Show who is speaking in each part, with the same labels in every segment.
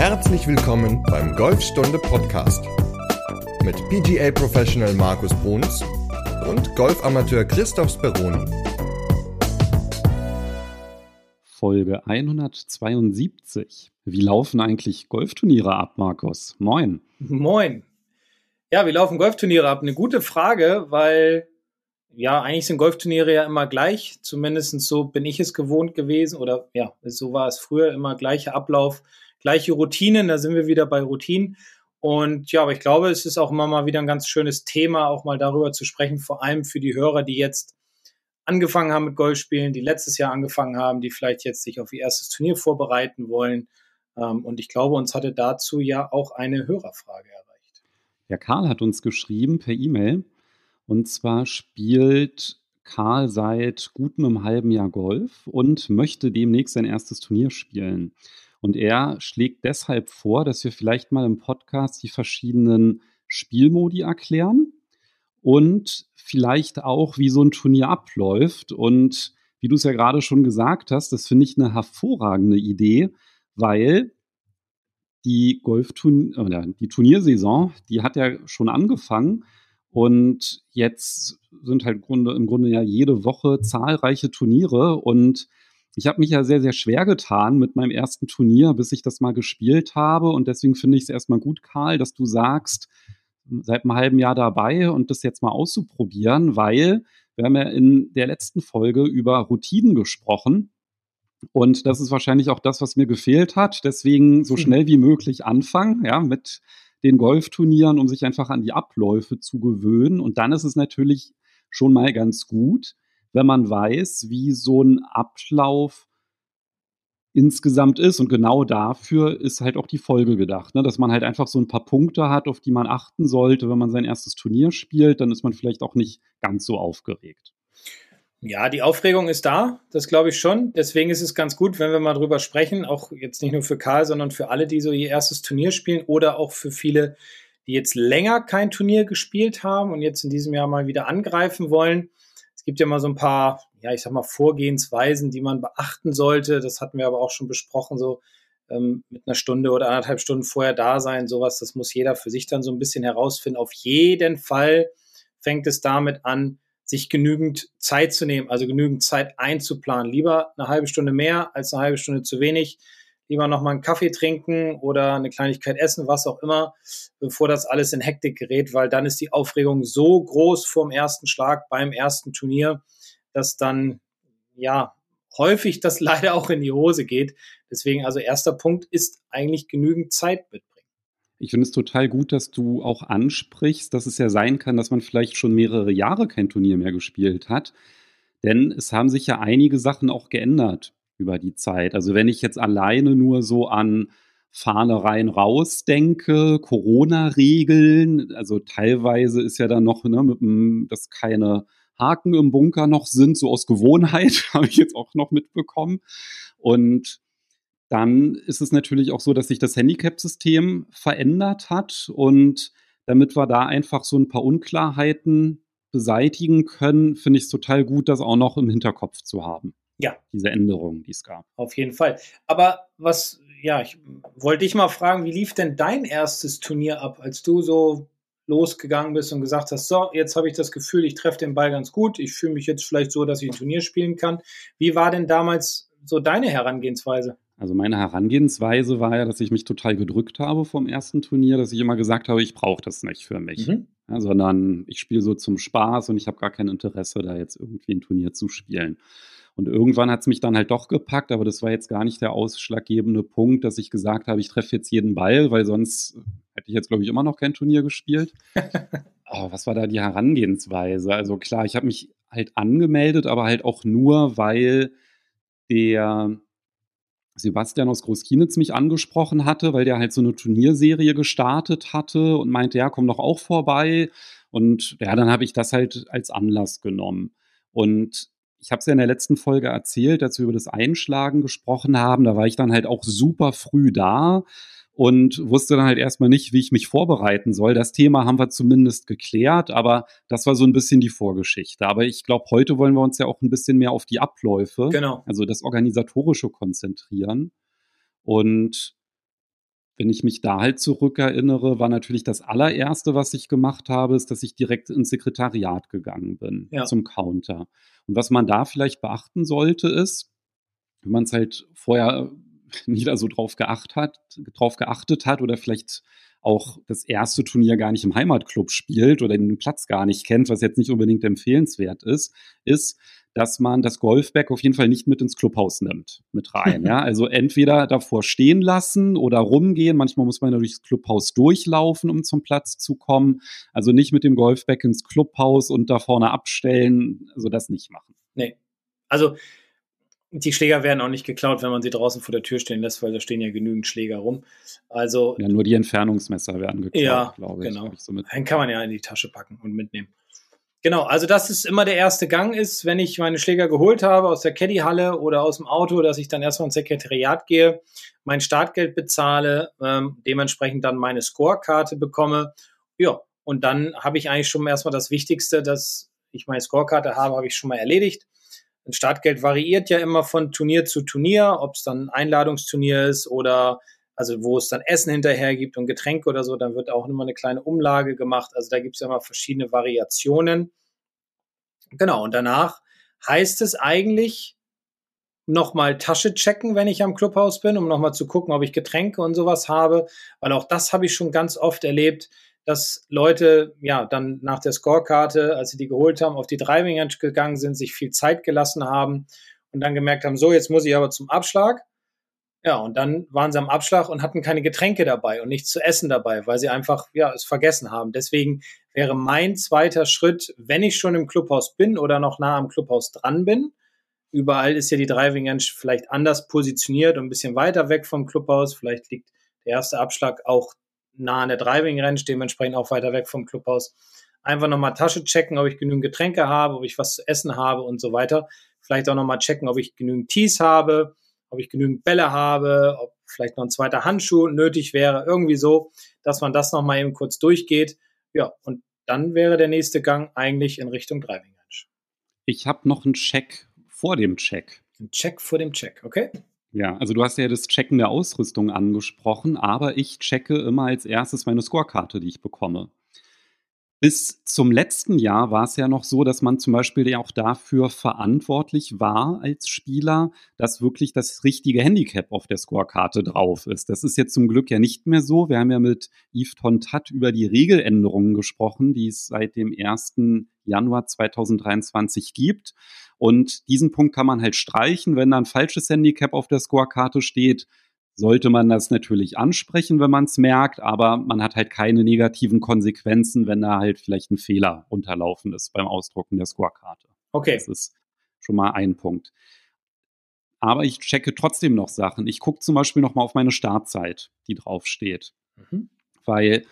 Speaker 1: Herzlich willkommen beim Golfstunde Podcast mit PGA Professional Markus Bruns und Golfamateur Christoph Speroni.
Speaker 2: Folge 172. Wie laufen eigentlich Golfturniere ab, Markus? Moin.
Speaker 3: Moin. Ja, wie laufen Golfturniere ab? Eine gute Frage, weil ja, eigentlich sind Golfturniere ja immer gleich. Zumindest so bin ich es gewohnt gewesen. Oder ja, so war es früher immer gleicher Ablauf, gleiche Routinen. Da sind wir wieder bei Routinen. Und ja, aber ich glaube, es ist auch immer mal wieder ein ganz schönes Thema, auch mal darüber zu sprechen, vor allem für die Hörer, die jetzt angefangen haben mit Golfspielen, die letztes Jahr angefangen haben, die vielleicht jetzt sich auf ihr erstes Turnier vorbereiten wollen. Ähm, und ich glaube, uns hatte dazu ja auch eine Hörerfrage erreicht.
Speaker 2: Ja, Karl hat uns geschrieben per E-Mail. Und zwar spielt Karl seit gutem einem halben Jahr Golf und möchte demnächst sein erstes Turnier spielen. Und er schlägt deshalb vor, dass wir vielleicht mal im Podcast die verschiedenen Spielmodi erklären und vielleicht auch, wie so ein Turnier abläuft. Und wie du es ja gerade schon gesagt hast, das finde ich eine hervorragende Idee, weil die Golfturnier oder die Turniersaison, die hat ja schon angefangen und jetzt sind halt im Grunde ja jede Woche zahlreiche Turniere und ich habe mich ja sehr, sehr schwer getan mit meinem ersten Turnier, bis ich das mal gespielt habe. Und deswegen finde ich es erstmal gut, Karl, dass du sagst, seit einem halben Jahr dabei und das jetzt mal auszuprobieren, weil wir haben ja in der letzten Folge über Routinen gesprochen. Und das ist wahrscheinlich auch das, was mir gefehlt hat. Deswegen so hm. schnell wie möglich anfangen, ja, mit den Golfturnieren, um sich einfach an die Abläufe zu gewöhnen. Und dann ist es natürlich schon mal ganz gut, wenn man weiß, wie so ein Ablauf insgesamt ist. Und genau dafür ist halt auch die Folge gedacht, ne? dass man halt einfach so ein paar Punkte hat, auf die man achten sollte, wenn man sein erstes Turnier spielt. Dann ist man vielleicht auch nicht ganz so aufgeregt.
Speaker 3: Ja, die Aufregung ist da, das glaube ich schon. Deswegen ist es ganz gut, wenn wir mal drüber sprechen, auch jetzt nicht nur für Karl, sondern für alle, die so ihr erstes Turnier spielen oder auch für viele, die jetzt länger kein Turnier gespielt haben und jetzt in diesem Jahr mal wieder angreifen wollen. Es gibt ja mal so ein paar, ja, ich sag mal, Vorgehensweisen, die man beachten sollte. Das hatten wir aber auch schon besprochen, so ähm, mit einer Stunde oder anderthalb Stunden vorher da sein, sowas. Das muss jeder für sich dann so ein bisschen herausfinden. Auf jeden Fall fängt es damit an, sich genügend Zeit zu nehmen, also genügend Zeit einzuplanen. Lieber eine halbe Stunde mehr als eine halbe Stunde zu wenig. Lieber nochmal einen Kaffee trinken oder eine Kleinigkeit essen, was auch immer, bevor das alles in Hektik gerät, weil dann ist die Aufregung so groß vorm ersten Schlag beim ersten Turnier, dass dann, ja, häufig das leider auch in die Hose geht. Deswegen also erster Punkt ist eigentlich genügend Zeit mit
Speaker 2: ich finde es total gut, dass du auch ansprichst, dass es ja sein kann, dass man vielleicht schon mehrere Jahre kein Turnier mehr gespielt hat. Denn es haben sich ja einige Sachen auch geändert über die Zeit. Also wenn ich jetzt alleine nur so an Fahne rein raus denke, Corona-Regeln, also teilweise ist ja dann noch, ne, mit dass keine Haken im Bunker noch sind, so aus Gewohnheit, habe ich jetzt auch noch mitbekommen. Und dann ist es natürlich auch so, dass sich das Handicap-System verändert hat und damit wir da einfach so ein paar Unklarheiten beseitigen können, finde ich es total gut, das auch noch im Hinterkopf zu haben.
Speaker 3: Ja.
Speaker 2: Diese Änderungen, die es gab.
Speaker 3: Auf jeden Fall. Aber was, ja, ich wollte dich mal fragen, wie lief denn dein erstes Turnier ab, als du so losgegangen bist und gesagt hast, so, jetzt habe ich das Gefühl, ich treffe den Ball ganz gut, ich fühle mich jetzt vielleicht so, dass ich ein Turnier spielen kann. Wie war denn damals so deine Herangehensweise?
Speaker 2: Also meine Herangehensweise war ja, dass ich mich total gedrückt habe vom ersten Turnier, dass ich immer gesagt habe, ich brauche das nicht für mich, mhm. ja, sondern ich spiele so zum Spaß und ich habe gar kein Interesse, da jetzt irgendwie ein Turnier zu spielen. Und irgendwann hat es mich dann halt doch gepackt, aber das war jetzt gar nicht der ausschlaggebende Punkt, dass ich gesagt habe, ich treffe jetzt jeden Ball, weil sonst hätte ich jetzt, glaube ich, immer noch kein Turnier gespielt. oh, was war da die Herangehensweise? Also klar, ich habe mich halt angemeldet, aber halt auch nur, weil der Sebastian aus Großkienitz mich angesprochen hatte, weil der halt so eine Turnierserie gestartet hatte und meinte, ja, komm doch auch vorbei. Und ja, dann habe ich das halt als Anlass genommen. Und ich habe es ja in der letzten Folge erzählt, als wir über das Einschlagen gesprochen haben. Da war ich dann halt auch super früh da und wusste dann halt erstmal nicht, wie ich mich vorbereiten soll. Das Thema haben wir zumindest geklärt, aber das war so ein bisschen die Vorgeschichte. Aber ich glaube, heute wollen wir uns ja auch ein bisschen mehr auf die Abläufe,
Speaker 3: genau.
Speaker 2: also das Organisatorische konzentrieren. Und wenn ich mich da halt zurückerinnere, war natürlich das allererste, was ich gemacht habe, ist, dass ich direkt ins Sekretariat gegangen bin ja. zum Counter. Und was man da vielleicht beachten sollte, ist, wenn man es halt vorher nie da so drauf geachtet hat, drauf geachtet hat oder vielleicht auch das erste Turnier gar nicht im Heimatclub spielt oder den Platz gar nicht kennt, was jetzt nicht unbedingt empfehlenswert ist, ist, dass man das Golfbag auf jeden Fall nicht mit ins Clubhaus nimmt, mit rein. ja, also entweder davor stehen lassen oder rumgehen. Manchmal muss man ja durchs Clubhaus durchlaufen, um zum Platz zu kommen. Also nicht mit dem Golfbag ins Clubhaus und da vorne abstellen. Also das nicht machen.
Speaker 3: Nee. Also die Schläger werden auch nicht geklaut, wenn man sie draußen vor der Tür stehen lässt, weil da stehen ja genügend Schläger rum. Also
Speaker 2: ja, nur die Entfernungsmesser werden geklaut,
Speaker 3: ja, glaube ich. Genau. So Dann kann man ja in die Tasche packen und mitnehmen. Genau, also das ist immer der erste Gang ist, wenn ich meine Schläger geholt habe aus der Caddy-Halle oder aus dem Auto, dass ich dann erstmal ins Sekretariat gehe, mein Startgeld bezahle, ähm, dementsprechend dann meine Scorekarte bekomme. Ja, und dann habe ich eigentlich schon erstmal das Wichtigste, dass ich meine Scorekarte habe, habe ich schon mal erledigt. Ein Startgeld variiert ja immer von Turnier zu Turnier, ob es dann ein Einladungsturnier ist oder also wo es dann Essen hinterher gibt und Getränke oder so, dann wird auch immer eine kleine Umlage gemacht. Also da gibt es ja immer verschiedene Variationen. Genau, und danach heißt es eigentlich nochmal Tasche checken, wenn ich am Clubhaus bin, um nochmal zu gucken, ob ich Getränke und sowas habe, weil auch das habe ich schon ganz oft erlebt, dass Leute ja dann nach der Scorekarte, als sie die geholt haben, auf die Driving Range gegangen sind, sich viel Zeit gelassen haben und dann gemerkt haben, so, jetzt muss ich aber zum Abschlag. Ja, und dann waren sie am Abschlag und hatten keine Getränke dabei und nichts zu essen dabei, weil sie einfach, ja, es vergessen haben. Deswegen wäre mein zweiter Schritt, wenn ich schon im Clubhaus bin oder noch nah am Clubhaus dran bin, überall ist ja die Driving Range vielleicht anders positioniert und ein bisschen weiter weg vom Clubhaus. Vielleicht liegt der erste Abschlag auch nah an der Driving Range, dementsprechend auch weiter weg vom Clubhaus. Einfach nochmal Tasche checken, ob ich genügend Getränke habe, ob ich was zu essen habe und so weiter. Vielleicht auch nochmal checken, ob ich genügend Tees habe, ob ich genügend Bälle habe, ob vielleicht noch ein zweiter Handschuh nötig wäre, irgendwie so, dass man das nochmal eben kurz durchgeht. Ja, und dann wäre der nächste Gang eigentlich in Richtung Driving Range.
Speaker 2: Ich habe noch einen Check vor dem Check.
Speaker 3: Ein Check vor dem Check, okay?
Speaker 2: Ja, also du hast ja das Checken der Ausrüstung angesprochen, aber ich checke immer als erstes meine Scorekarte, die ich bekomme. Bis zum letzten Jahr war es ja noch so, dass man zum Beispiel ja auch dafür verantwortlich war als Spieler, dass wirklich das richtige Handicap auf der Scorekarte drauf ist. Das ist jetzt zum Glück ja nicht mehr so. Wir haben ja mit Yves Tontat über die Regeländerungen gesprochen, die es seit dem 1. Januar 2023 gibt. Und diesen Punkt kann man halt streichen, wenn da ein falsches Handicap auf der Scorekarte steht sollte man das natürlich ansprechen, wenn man es merkt, aber man hat halt keine negativen Konsequenzen, wenn da halt vielleicht ein Fehler unterlaufen ist beim Ausdrucken der Scorekarte.
Speaker 3: Okay.
Speaker 2: Das ist schon mal ein Punkt. Aber ich checke trotzdem noch Sachen. Ich gucke zum Beispiel noch mal auf meine Startzeit, die draufsteht. Mhm. Weil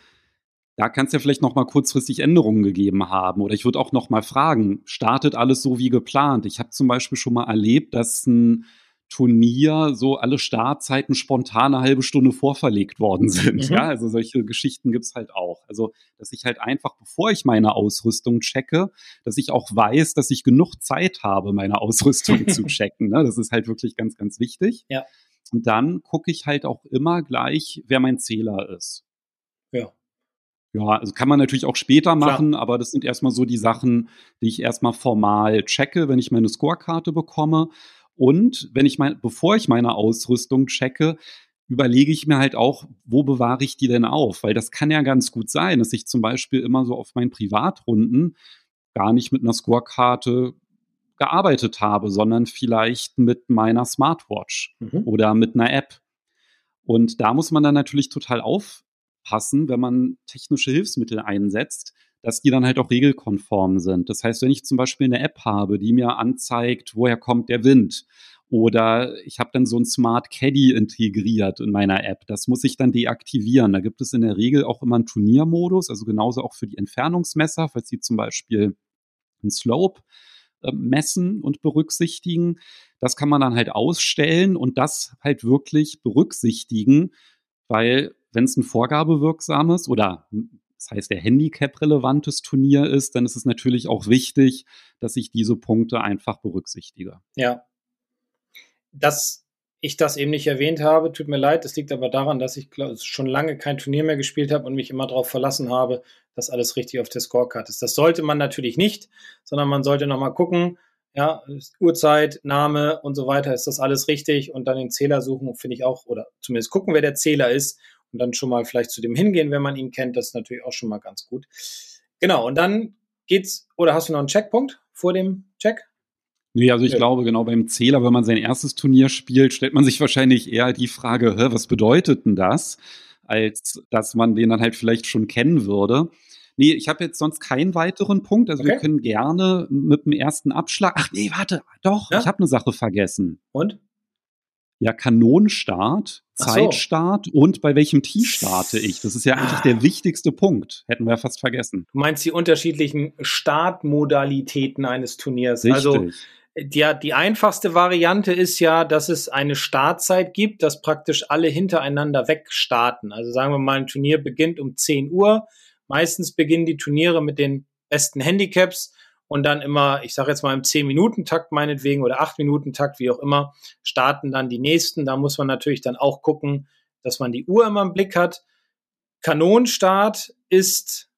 Speaker 2: da kann es ja vielleicht noch mal kurzfristig Änderungen gegeben haben. Oder ich würde auch noch mal fragen, startet alles so wie geplant? Ich habe zum Beispiel schon mal erlebt, dass ein Turnier so alle Startzeiten spontan eine halbe Stunde vorverlegt worden sind. Mhm. Ja, also solche Geschichten gibt's halt auch. Also, dass ich halt einfach, bevor ich meine Ausrüstung checke, dass ich auch weiß, dass ich genug Zeit habe, meine Ausrüstung zu checken. Ne? Das ist halt wirklich ganz, ganz wichtig.
Speaker 3: Ja.
Speaker 2: Und dann gucke ich halt auch immer gleich, wer mein Zähler ist.
Speaker 3: Ja.
Speaker 2: Ja, also kann man natürlich auch später machen, Klar. aber das sind erstmal so die Sachen, die ich erstmal formal checke, wenn ich meine Scorekarte bekomme. Und wenn ich mein, bevor ich meine Ausrüstung checke, überlege ich mir halt auch, wo bewahre ich die denn auf? Weil das kann ja ganz gut sein, dass ich zum Beispiel immer so auf meinen Privatrunden gar nicht mit einer Scorekarte gearbeitet habe, sondern vielleicht mit meiner Smartwatch mhm. oder mit einer App. Und da muss man dann natürlich total aufpassen, wenn man technische Hilfsmittel einsetzt, dass die dann halt auch regelkonform sind. Das heißt, wenn ich zum Beispiel eine App habe, die mir anzeigt, woher kommt der Wind, oder ich habe dann so ein Smart Caddy integriert in meiner App. Das muss ich dann deaktivieren. Da gibt es in der Regel auch immer einen Turniermodus, also genauso auch für die Entfernungsmesser, falls sie zum Beispiel einen Slope äh, messen und berücksichtigen. Das kann man dann halt ausstellen und das halt wirklich berücksichtigen, weil wenn es ein vorgabewirksames oder das heißt, der Handicap-relevantes Turnier ist, dann ist es natürlich auch wichtig, dass ich diese Punkte einfach berücksichtige.
Speaker 3: Ja. Das ich das eben nicht erwähnt habe. Tut mir leid, das liegt aber daran, dass ich glaub, schon lange kein Turnier mehr gespielt habe und mich immer darauf verlassen habe, dass alles richtig auf der Scorecard ist. Das sollte man natürlich nicht, sondern man sollte nochmal gucken, ja, Uhrzeit, Name und so weiter, ist das alles richtig und dann den Zähler suchen, finde ich auch, oder zumindest gucken, wer der Zähler ist und dann schon mal vielleicht zu dem hingehen, wenn man ihn kennt, das ist natürlich auch schon mal ganz gut. Genau, und dann geht's, oder hast du noch einen Checkpunkt vor dem Check?
Speaker 2: Nee, also ich ja. glaube, genau beim Zähler, wenn man sein erstes Turnier spielt, stellt man sich wahrscheinlich eher die Frage, was bedeutet denn das? Als dass man den dann halt vielleicht schon kennen würde. Nee, ich habe jetzt sonst keinen weiteren Punkt. Also okay. wir können gerne mit dem ersten Abschlag. Ach nee, warte, doch, ja? ich habe eine Sache vergessen.
Speaker 3: Und?
Speaker 2: Ja, Kanonenstart, Zeitstart so. und bei welchem Tee starte ich? Das ist ja eigentlich ah. der wichtigste Punkt. Hätten wir ja fast vergessen.
Speaker 3: Du meinst die unterschiedlichen Startmodalitäten eines Turniers. Also Richtig. Also die, die einfachste Variante ist ja, dass es eine Startzeit gibt, dass praktisch alle hintereinander wegstarten. Also sagen wir mal, ein Turnier beginnt um 10 Uhr. Meistens beginnen die Turniere mit den besten Handicaps und dann immer, ich sage jetzt mal im 10-Minuten-Takt meinetwegen oder 8-Minuten-Takt, wie auch immer, starten dann die nächsten. Da muss man natürlich dann auch gucken, dass man die Uhr immer im Blick hat. Kanonenstart ist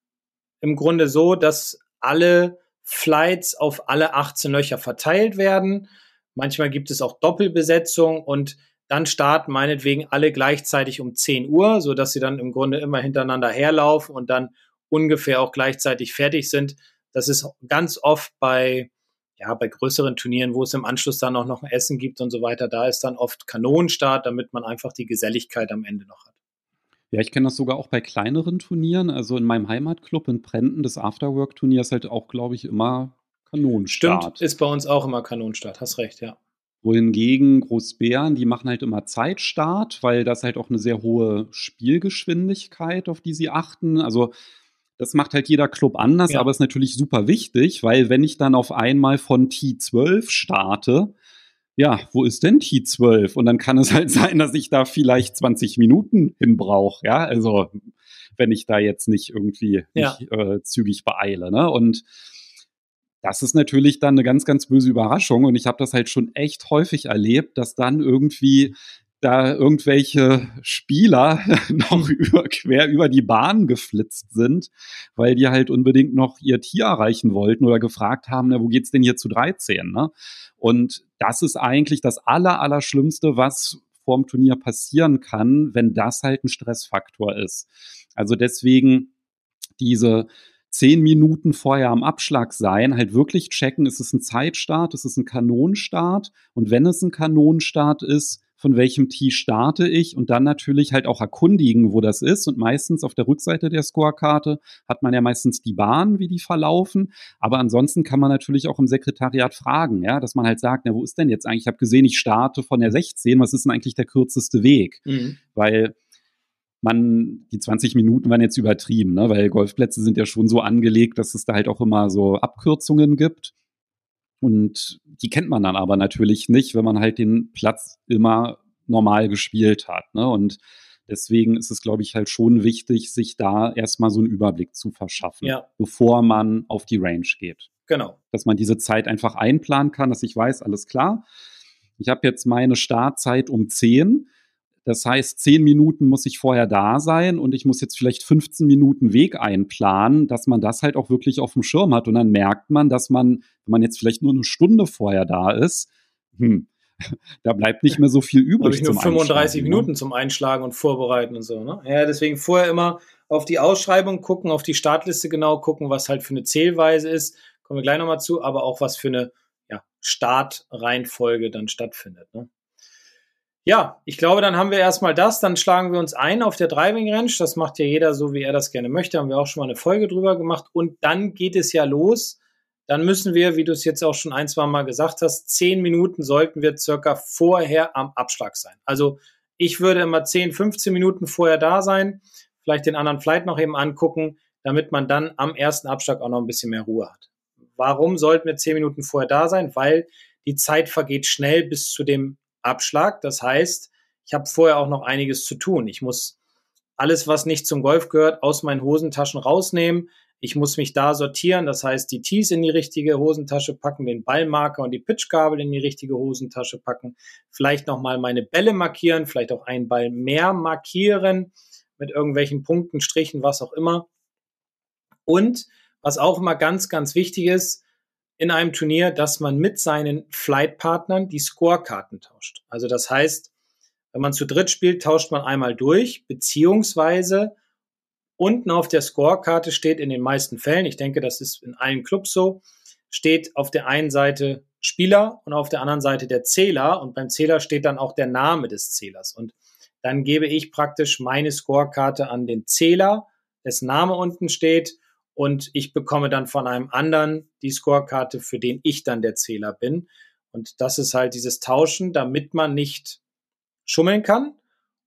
Speaker 3: im Grunde so, dass alle Flights auf alle 18 Löcher verteilt werden. Manchmal gibt es auch Doppelbesetzung und dann starten meinetwegen alle gleichzeitig um 10 Uhr, so dass sie dann im Grunde immer hintereinander herlaufen und dann ungefähr auch gleichzeitig fertig sind. Das ist ganz oft bei, ja, bei größeren Turnieren, wo es im Anschluss dann auch noch ein Essen gibt und so weiter. Da ist dann oft Kanonenstart, damit man einfach die Geselligkeit am Ende noch hat.
Speaker 2: Ja, ich kenne das sogar auch bei kleineren Turnieren. Also in meinem Heimatclub in Prenten, das Afterwork-Turnier ist halt auch, glaube ich, immer Kanonenstart.
Speaker 3: Stimmt, ist bei uns auch immer Kanonenstart, hast recht, ja.
Speaker 2: Wohingegen Großbären, die machen halt immer Zeitstart, weil das halt auch eine sehr hohe Spielgeschwindigkeit, auf die sie achten. Also das macht halt jeder Club anders, ja. aber ist natürlich super wichtig, weil wenn ich dann auf einmal von T12 starte, ja, wo ist denn T12? Und dann kann es halt sein, dass ich da vielleicht 20 Minuten hin brauche, ja, also wenn ich da jetzt nicht irgendwie ja. mich, äh, zügig beeile, ne? Und das ist natürlich dann eine ganz, ganz böse Überraschung. Und ich habe das halt schon echt häufig erlebt, dass dann irgendwie da irgendwelche Spieler noch über, quer über die Bahn geflitzt sind, weil die halt unbedingt noch ihr Tier erreichen wollten oder gefragt haben, na, wo geht's denn hier zu 13? Ne? Und das ist eigentlich das aller, aller Schlimmste, was vorm Turnier passieren kann, wenn das halt ein Stressfaktor ist. Also deswegen diese zehn Minuten vorher am Abschlag sein, halt wirklich checken, ist es ein Zeitstart, ist es ein Kanonenstart und wenn es ein Kanonenstart ist, von welchem Tee starte ich und dann natürlich halt auch erkundigen, wo das ist. Und meistens auf der Rückseite der Scorekarte hat man ja meistens die Bahn, wie die verlaufen. Aber ansonsten kann man natürlich auch im Sekretariat fragen, ja, dass man halt sagt, na, wo ist denn jetzt eigentlich? Ich habe gesehen, ich starte von der 16. Was ist denn eigentlich der kürzeste Weg? Mhm. Weil man, die 20 Minuten waren jetzt übertrieben, ne? weil Golfplätze sind ja schon so angelegt, dass es da halt auch immer so Abkürzungen gibt. Und die kennt man dann aber natürlich nicht, wenn man halt den Platz immer normal gespielt hat. Ne? Und deswegen ist es, glaube ich, halt schon wichtig, sich da erstmal so einen Überblick zu verschaffen, ja. bevor man auf die Range geht.
Speaker 3: Genau.
Speaker 2: Dass man diese Zeit einfach einplanen kann, dass ich weiß, alles klar. Ich habe jetzt meine Startzeit um 10 das heißt, zehn Minuten muss ich vorher da sein und ich muss jetzt vielleicht 15 Minuten Weg einplanen, dass man das halt auch wirklich auf dem Schirm hat. Und dann merkt man, dass man, wenn man jetzt vielleicht nur eine Stunde vorher da ist, hm, da bleibt nicht mehr so viel übrig.
Speaker 3: Ich nur 35 ne? Minuten ne? zum Einschlagen und Vorbereiten und so. Ne? Ja, deswegen vorher immer auf die Ausschreibung gucken, auf die Startliste genau gucken, was halt für eine Zählweise ist. Kommen wir gleich nochmal zu, aber auch was für eine ja, Startreihenfolge dann stattfindet. Ne? Ja, ich glaube, dann haben wir erstmal das. Dann schlagen wir uns ein auf der Driving Range. Das macht ja jeder so, wie er das gerne möchte. Haben wir auch schon mal eine Folge drüber gemacht. Und dann geht es ja los. Dann müssen wir, wie du es jetzt auch schon ein, zwei Mal gesagt hast, zehn Minuten sollten wir circa vorher am Abschlag sein. Also ich würde immer 10, 15 Minuten vorher da sein, vielleicht den anderen Flight noch eben angucken, damit man dann am ersten Abschlag auch noch ein bisschen mehr Ruhe hat. Warum sollten wir zehn Minuten vorher da sein? Weil die Zeit vergeht schnell bis zu dem Abschlag. Das heißt, ich habe vorher auch noch einiges zu tun. Ich muss alles, was nicht zum Golf gehört, aus meinen Hosentaschen rausnehmen. Ich muss mich da sortieren, das heißt, die Tees in die richtige Hosentasche packen, den Ballmarker und die Pitchgabel in die richtige Hosentasche packen, vielleicht nochmal meine Bälle markieren, vielleicht auch einen Ball mehr markieren mit irgendwelchen Punkten, Strichen, was auch immer. Und was auch immer ganz, ganz wichtig ist in einem Turnier, dass man mit seinen Flightpartnern die Scorekarten tauscht. Also das heißt, wenn man zu dritt spielt, tauscht man einmal durch, beziehungsweise Unten auf der Scorekarte steht in den meisten Fällen, ich denke, das ist in allen Clubs so, steht auf der einen Seite Spieler und auf der anderen Seite der Zähler und beim Zähler steht dann auch der Name des Zählers und dann gebe ich praktisch meine Scorekarte an den Zähler, dessen Name unten steht und ich bekomme dann von einem anderen die Scorekarte, für den ich dann der Zähler bin. Und das ist halt dieses Tauschen, damit man nicht schummeln kann,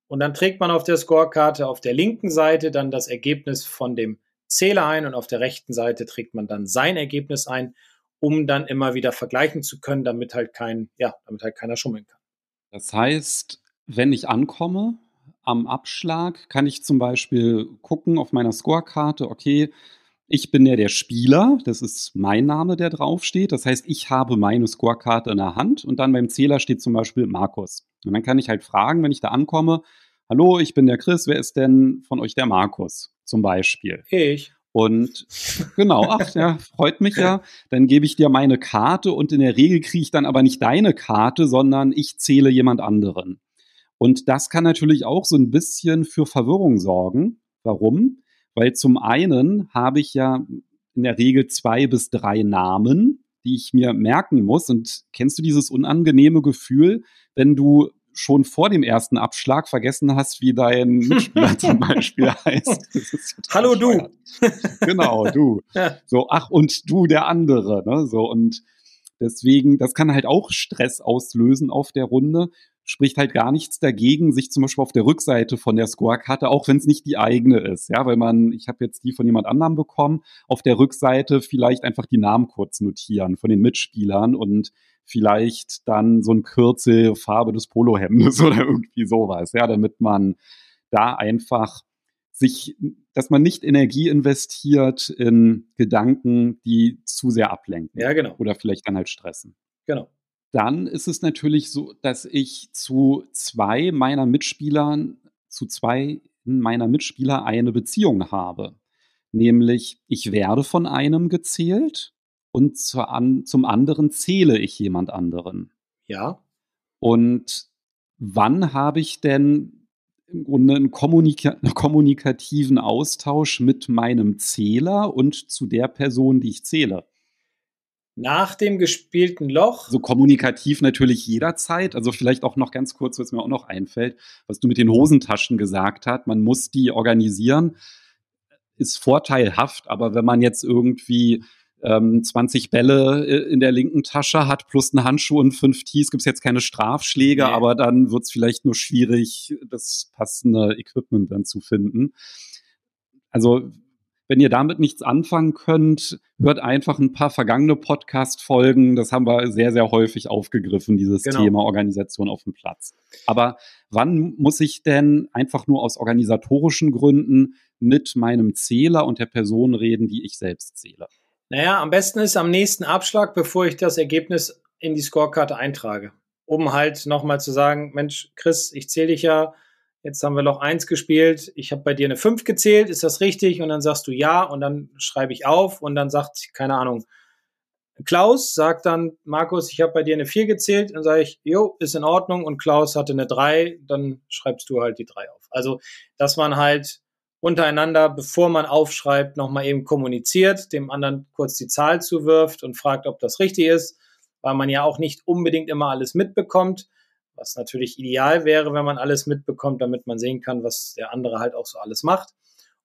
Speaker 3: und dann trägt man auf der Scorekarte auf der linken Seite dann das Ergebnis von dem Zähler ein und auf der rechten Seite trägt man dann sein Ergebnis ein, um dann immer wieder vergleichen zu können, damit halt kein, ja, damit halt keiner schummeln kann.
Speaker 2: Das heißt, wenn ich ankomme am Abschlag, kann ich zum Beispiel gucken auf meiner Scorekarte, okay, ich bin ja der Spieler, das ist mein Name, der draufsteht. Das heißt, ich habe meine Scorekarte in der Hand und dann beim Zähler steht zum Beispiel Markus. Und dann kann ich halt fragen, wenn ich da ankomme, hallo, ich bin der Chris, wer ist denn von euch der Markus zum Beispiel?
Speaker 3: Ich.
Speaker 2: Und genau, ach ja, freut mich ja. Dann gebe ich dir meine Karte und in der Regel kriege ich dann aber nicht deine Karte, sondern ich zähle jemand anderen. Und das kann natürlich auch so ein bisschen für Verwirrung sorgen. Warum? Weil zum einen habe ich ja in der Regel zwei bis drei Namen, die ich mir merken muss. Und kennst du dieses unangenehme Gefühl, wenn du schon vor dem ersten Abschlag vergessen hast, wie dein Mitspieler zum Beispiel heißt.
Speaker 3: Hallo du.
Speaker 2: genau, du. Ja. So, ach, und du der andere. Ne? So, und deswegen, das kann halt auch Stress auslösen auf der Runde spricht halt gar nichts dagegen, sich zum Beispiel auf der Rückseite von der Scorekarte, auch wenn es nicht die eigene ist, ja, weil man, ich habe jetzt die von jemand anderem bekommen, auf der Rückseite vielleicht einfach die Namen kurz notieren von den Mitspielern und vielleicht dann so ein Kürzel Farbe des Polohemdes oder irgendwie sowas, ja, damit man da einfach sich, dass man nicht Energie investiert in Gedanken, die zu sehr ablenken.
Speaker 3: Ja, genau.
Speaker 2: Oder vielleicht dann halt stressen.
Speaker 3: Genau
Speaker 2: dann ist es natürlich so, dass ich zu zwei meiner Mitspielern, zu zwei meiner Mitspieler eine Beziehung habe. Nämlich, ich werde von einem gezählt und zum anderen zähle ich jemand anderen.
Speaker 3: Ja.
Speaker 2: Und wann habe ich denn im Grunde einen, kommunika einen kommunikativen Austausch mit meinem Zähler und zu der Person, die ich zähle?
Speaker 3: Nach dem gespielten Loch.
Speaker 2: So kommunikativ natürlich jederzeit. Also vielleicht auch noch ganz kurz, was mir auch noch einfällt, was du mit den Hosentaschen gesagt hast. Man muss die organisieren, ist vorteilhaft. Aber wenn man jetzt irgendwie ähm, 20 Bälle äh, in der linken Tasche hat, plus einen Handschuh und fünf Tees, gibt es jetzt keine Strafschläge, nee. aber dann wird es vielleicht nur schwierig, das passende Equipment dann zu finden. Also wenn ihr damit nichts anfangen könnt, hört einfach ein paar vergangene Podcast-Folgen. Das haben wir sehr, sehr häufig aufgegriffen, dieses genau. Thema Organisation auf dem Platz. Aber wann muss ich denn einfach nur aus organisatorischen Gründen mit meinem Zähler und der Person reden, die ich selbst zähle?
Speaker 3: Naja, am besten ist am nächsten Abschlag, bevor ich das Ergebnis in die Scorekarte eintrage. Um halt nochmal zu sagen, Mensch, Chris, ich zähle dich ja Jetzt haben wir Loch 1 gespielt. Ich habe bei dir eine 5 gezählt. Ist das richtig? Und dann sagst du ja. Und dann schreibe ich auf. Und dann sagt, keine Ahnung, Klaus sagt dann, Markus, ich habe bei dir eine 4 gezählt. Dann sage ich, jo, ist in Ordnung. Und Klaus hatte eine 3. Dann schreibst du halt die 3 auf. Also, dass man halt untereinander, bevor man aufschreibt, nochmal eben kommuniziert, dem anderen kurz die Zahl zuwirft und fragt, ob das richtig ist, weil man ja auch nicht unbedingt immer alles mitbekommt was natürlich ideal wäre, wenn man alles mitbekommt, damit man sehen kann, was der andere halt auch so alles macht.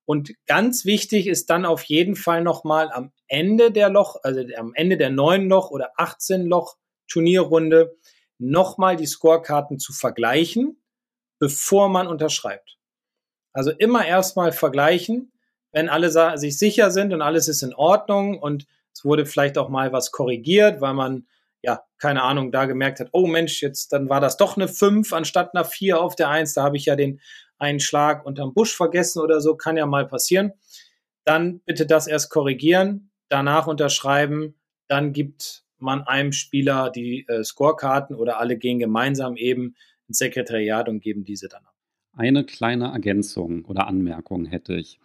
Speaker 3: Und ganz wichtig ist dann auf jeden Fall nochmal am Ende der Loch, also am Ende der neun Loch oder 18 Loch Turnierrunde nochmal die Scorekarten zu vergleichen, bevor man unterschreibt. Also immer erstmal vergleichen, wenn alle sich sicher sind und alles ist in Ordnung und es wurde vielleicht auch mal was korrigiert, weil man ja, keine Ahnung, da gemerkt hat, oh Mensch, jetzt dann war das doch eine 5 anstatt einer 4 auf der 1, da habe ich ja den einen Schlag unterm Busch vergessen oder so, kann ja mal passieren. dann bitte das erst korrigieren, danach unterschreiben, dann gibt man einem Spieler die äh, Scorekarten oder alle gehen gemeinsam eben ins Sekretariat und geben diese dann ab.
Speaker 2: Eine kleine Ergänzung oder Anmerkung hätte ich.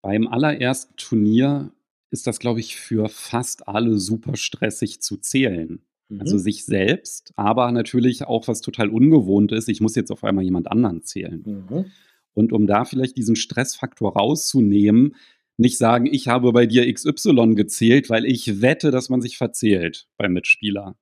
Speaker 2: Beim allerersten Turnier ist das, glaube ich, für fast alle super stressig zu zählen. Also mhm. Also sich selbst, aber natürlich auch was total ungewohnt ist. Ich muss jetzt auf einmal jemand anderen zählen. Mhm. Und um da vielleicht diesen Stressfaktor rauszunehmen, nicht sagen, ich habe bei dir XY gezählt, weil ich wette, dass man sich verzählt beim Mitspieler,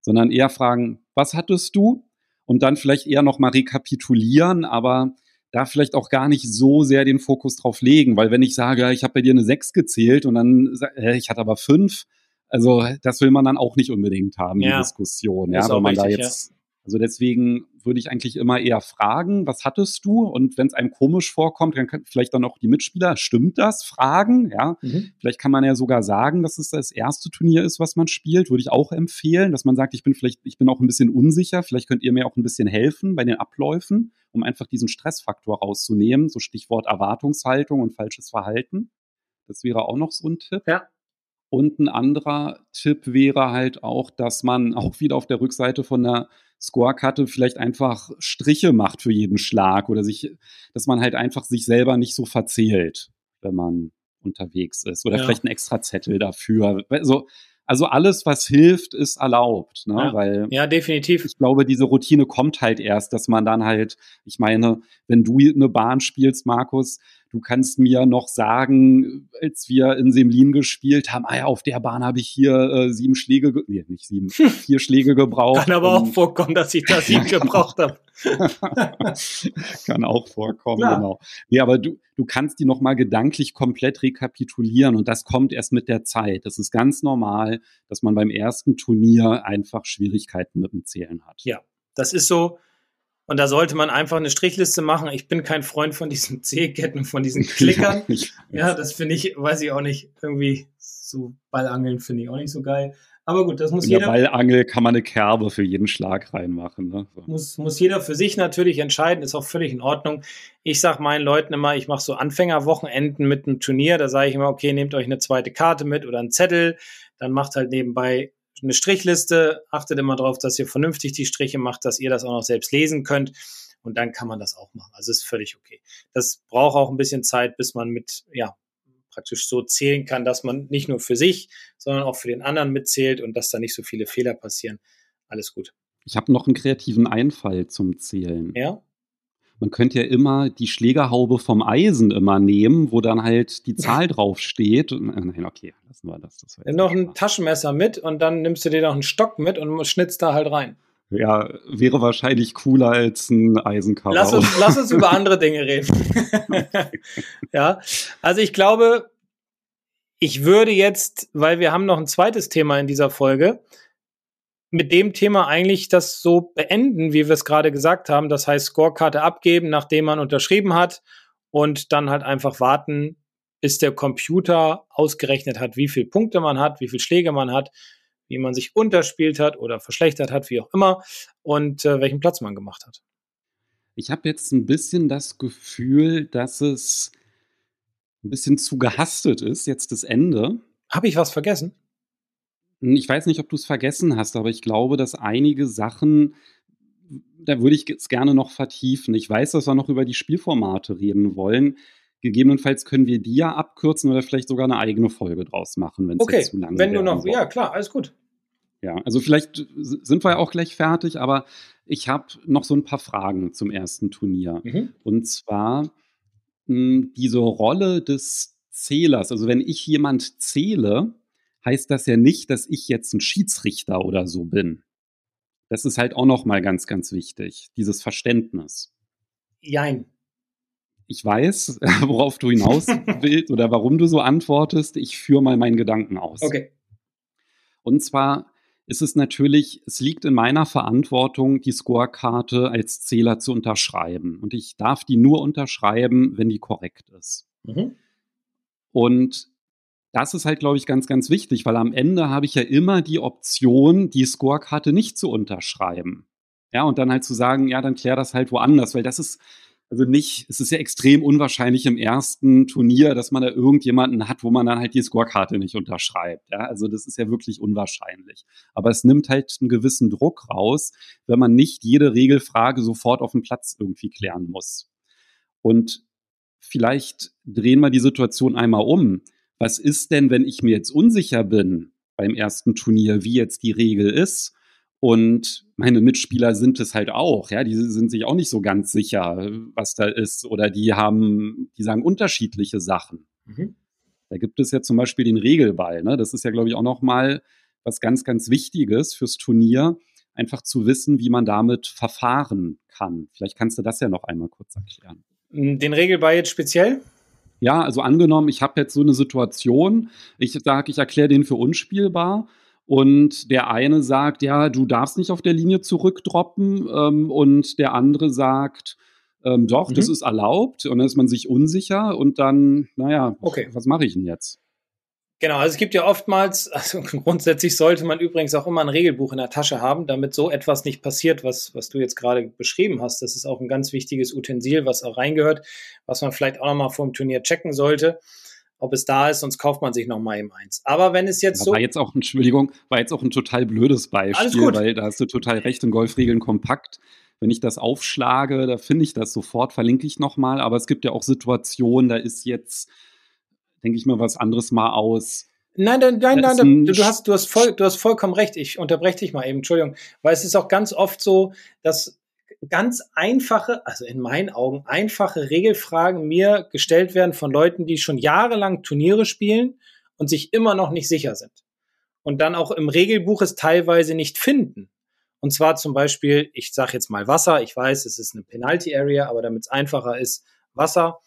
Speaker 2: sondern eher fragen, was hattest du? Und dann vielleicht eher nochmal rekapitulieren, aber da vielleicht auch gar nicht so sehr den Fokus drauf legen, weil wenn ich sage, ich habe bei dir eine 6 gezählt und dann, äh, ich hatte aber 5, also das will man dann auch nicht unbedingt haben, ja. die Diskussion, ja, wenn man richtig, da jetzt, ja. Also deswegen würde ich eigentlich immer eher fragen, was hattest du? Und wenn es einem komisch vorkommt, dann kann vielleicht dann auch die Mitspieler, stimmt das? Fragen, ja. Mhm. Vielleicht kann man ja sogar sagen, dass es das erste Turnier ist, was man spielt, würde ich auch empfehlen, dass man sagt, ich bin vielleicht, ich bin auch ein bisschen unsicher, vielleicht könnt ihr mir auch ein bisschen helfen bei den Abläufen, um einfach diesen Stressfaktor rauszunehmen, so Stichwort Erwartungshaltung und falsches Verhalten. Das wäre auch noch so ein Tipp.
Speaker 3: Ja.
Speaker 2: Und ein anderer Tipp wäre halt auch, dass man auch wieder auf der Rückseite von der Scorekarte vielleicht einfach Striche macht für jeden Schlag oder sich, dass man halt einfach sich selber nicht so verzählt, wenn man unterwegs ist. Oder ja. vielleicht ein extra Zettel dafür. Also, also alles, was hilft, ist erlaubt. Ne?
Speaker 3: Ja.
Speaker 2: Weil
Speaker 3: ja, definitiv.
Speaker 2: Ich glaube, diese Routine kommt halt erst, dass man dann halt, ich meine, wenn du eine Bahn spielst, Markus, Du kannst mir noch sagen, als wir in Semlin gespielt haben, ah ja, auf der Bahn habe ich hier äh, sieben Schläge, nee, nicht sieben, vier Schläge gebraucht.
Speaker 3: Kann aber auch vorkommen, dass ich da sieben gebraucht habe.
Speaker 2: Kann auch vorkommen, Klar. genau. Nee, aber du, du kannst die nochmal gedanklich komplett rekapitulieren und das kommt erst mit der Zeit. Das ist ganz normal, dass man beim ersten Turnier einfach Schwierigkeiten mit dem Zählen hat.
Speaker 3: Ja, das ist so, und da sollte man einfach eine Strichliste machen. Ich bin kein Freund von diesen C-Ketten, von diesen Klickern. ja, das finde ich, weiß ich auch nicht, irgendwie so Ballangeln finde ich auch nicht so geil. Aber gut, das muss
Speaker 2: In
Speaker 3: jeder.
Speaker 2: In der Ballangel kann man eine Kerbe für jeden Schlag reinmachen. Ne?
Speaker 3: So. Muss, muss jeder für sich natürlich entscheiden, ist auch völlig in Ordnung. Ich sage meinen Leuten immer, ich mache so Anfängerwochenenden mit einem Turnier. Da sage ich immer, okay, nehmt euch eine zweite Karte mit oder einen Zettel. Dann macht halt nebenbei eine Strichliste, achtet immer darauf, dass ihr vernünftig die Striche macht, dass ihr das auch noch selbst lesen könnt und dann kann man das auch machen. Also ist völlig okay. Das braucht auch ein bisschen Zeit, bis man mit, ja, praktisch so zählen kann, dass man nicht nur für sich, sondern auch für den anderen mitzählt und dass da nicht so viele Fehler passieren. Alles gut.
Speaker 2: Ich habe noch einen kreativen Einfall zum Zählen.
Speaker 3: Ja?
Speaker 2: Man könnte ja immer die Schlägerhaube vom Eisen immer nehmen, wo dann halt die Zahl drauf steht. Äh, nein, okay, lassen wir das. das
Speaker 3: noch ein Taschenmesser mit und dann nimmst du dir noch einen Stock mit und schnitzt da halt rein.
Speaker 2: Ja, wäre wahrscheinlich cooler als ein Eisencover.
Speaker 3: Lass uns, lass uns über andere Dinge reden. ja, also ich glaube, ich würde jetzt, weil wir haben noch ein zweites Thema in dieser Folge, mit dem Thema eigentlich das so beenden, wie wir es gerade gesagt haben. Das heißt, Scorekarte abgeben, nachdem man unterschrieben hat und dann halt einfach warten, bis der Computer ausgerechnet hat, wie viele Punkte man hat, wie viele Schläge man hat, wie man sich unterspielt hat oder verschlechtert hat, wie auch immer, und äh, welchen Platz man gemacht hat.
Speaker 2: Ich habe jetzt ein bisschen das Gefühl, dass es ein bisschen zu gehastet ist, jetzt das Ende.
Speaker 3: Habe ich was vergessen?
Speaker 2: Ich weiß nicht, ob du es vergessen hast, aber ich glaube, dass einige Sachen, da würde ich es gerne noch vertiefen. Ich weiß, dass wir noch über die Spielformate reden wollen. Gegebenenfalls können wir die ja abkürzen oder vielleicht sogar eine eigene Folge draus machen, wenn es
Speaker 3: okay,
Speaker 2: zu lang
Speaker 3: ist. Wenn du noch, soll. ja klar, alles gut.
Speaker 2: Ja, also vielleicht sind wir ja auch gleich fertig, aber ich habe noch so ein paar Fragen zum ersten Turnier. Mhm. Und zwar mh, hm, diese Rolle des Zählers. Also wenn ich jemand zähle, heißt das ja nicht, dass ich jetzt ein Schiedsrichter oder so bin. Das ist halt auch noch mal ganz, ganz wichtig, dieses Verständnis.
Speaker 3: Jein.
Speaker 2: Ich weiß, worauf du hinaus willst oder warum du so antwortest. Ich führe mal meinen Gedanken aus.
Speaker 3: Okay.
Speaker 2: Und zwar ist es natürlich, es liegt in meiner Verantwortung, die Scorekarte als Zähler zu unterschreiben. Und ich darf die nur unterschreiben, wenn die korrekt ist. Mhm. Und das ist halt, glaube ich, ganz, ganz wichtig, weil am Ende habe ich ja immer die Option, die Scorekarte nicht zu unterschreiben. Ja, und dann halt zu sagen, ja, dann klär das halt woanders, weil das ist, also nicht, es ist ja extrem unwahrscheinlich im ersten Turnier, dass man da irgendjemanden hat, wo man dann halt die Scorekarte nicht unterschreibt. Ja, also das ist ja wirklich unwahrscheinlich. Aber es nimmt halt einen gewissen Druck raus, wenn man nicht jede Regelfrage sofort auf dem Platz irgendwie klären muss. Und vielleicht drehen wir die Situation einmal um. Was ist denn, wenn ich mir jetzt unsicher bin beim ersten Turnier, wie jetzt die Regel ist? Und meine Mitspieler sind es halt auch, ja, die sind sich auch nicht so ganz sicher, was da ist. Oder die haben, die sagen unterschiedliche Sachen. Mhm. Da gibt es ja zum Beispiel den Regelball. Ne? Das ist ja, glaube ich, auch nochmal was ganz, ganz Wichtiges fürs Turnier, einfach zu wissen, wie man damit verfahren kann. Vielleicht kannst du das ja noch einmal kurz erklären.
Speaker 3: Den Regelball jetzt speziell?
Speaker 2: Ja, also angenommen, ich habe jetzt so eine Situation, ich sage, ich erkläre den für unspielbar und der eine sagt, ja, du darfst nicht auf der Linie zurückdroppen. Ähm, und der andere sagt, ähm, doch, mhm. das ist erlaubt. Und dann ist man sich unsicher und dann, naja, okay. was mache ich denn jetzt?
Speaker 3: Genau, also es gibt ja oftmals, also grundsätzlich sollte man übrigens auch immer ein Regelbuch in der Tasche haben, damit so etwas nicht passiert, was, was du jetzt gerade beschrieben hast. Das ist auch ein ganz wichtiges Utensil, was auch reingehört, was man vielleicht auch nochmal vor dem Turnier checken sollte ob es da ist, sonst kauft man sich noch mal eben eins. Aber wenn es jetzt
Speaker 2: ja,
Speaker 3: so.
Speaker 2: War jetzt auch, Entschuldigung, war jetzt auch ein total blödes Beispiel, weil da hast du total recht in Golfregeln kompakt. Wenn ich das aufschlage, da finde ich das sofort, verlinke ich nochmal. Aber es gibt ja auch Situationen, da ist jetzt, denke ich mal, was anderes mal aus.
Speaker 3: Nein, nein, nein, nein, du, hast, du, hast voll, du hast vollkommen recht. Ich unterbreche dich mal eben, Entschuldigung. Weil es ist auch ganz oft so, dass ganz einfache, also in meinen Augen einfache Regelfragen mir gestellt werden von Leuten, die schon jahrelang Turniere spielen und sich immer noch nicht sicher sind. Und dann auch im Regelbuch es teilweise nicht finden. Und zwar zum Beispiel, ich sage jetzt mal Wasser, ich weiß, es ist eine Penalty Area, aber damit es einfacher ist, Wasser.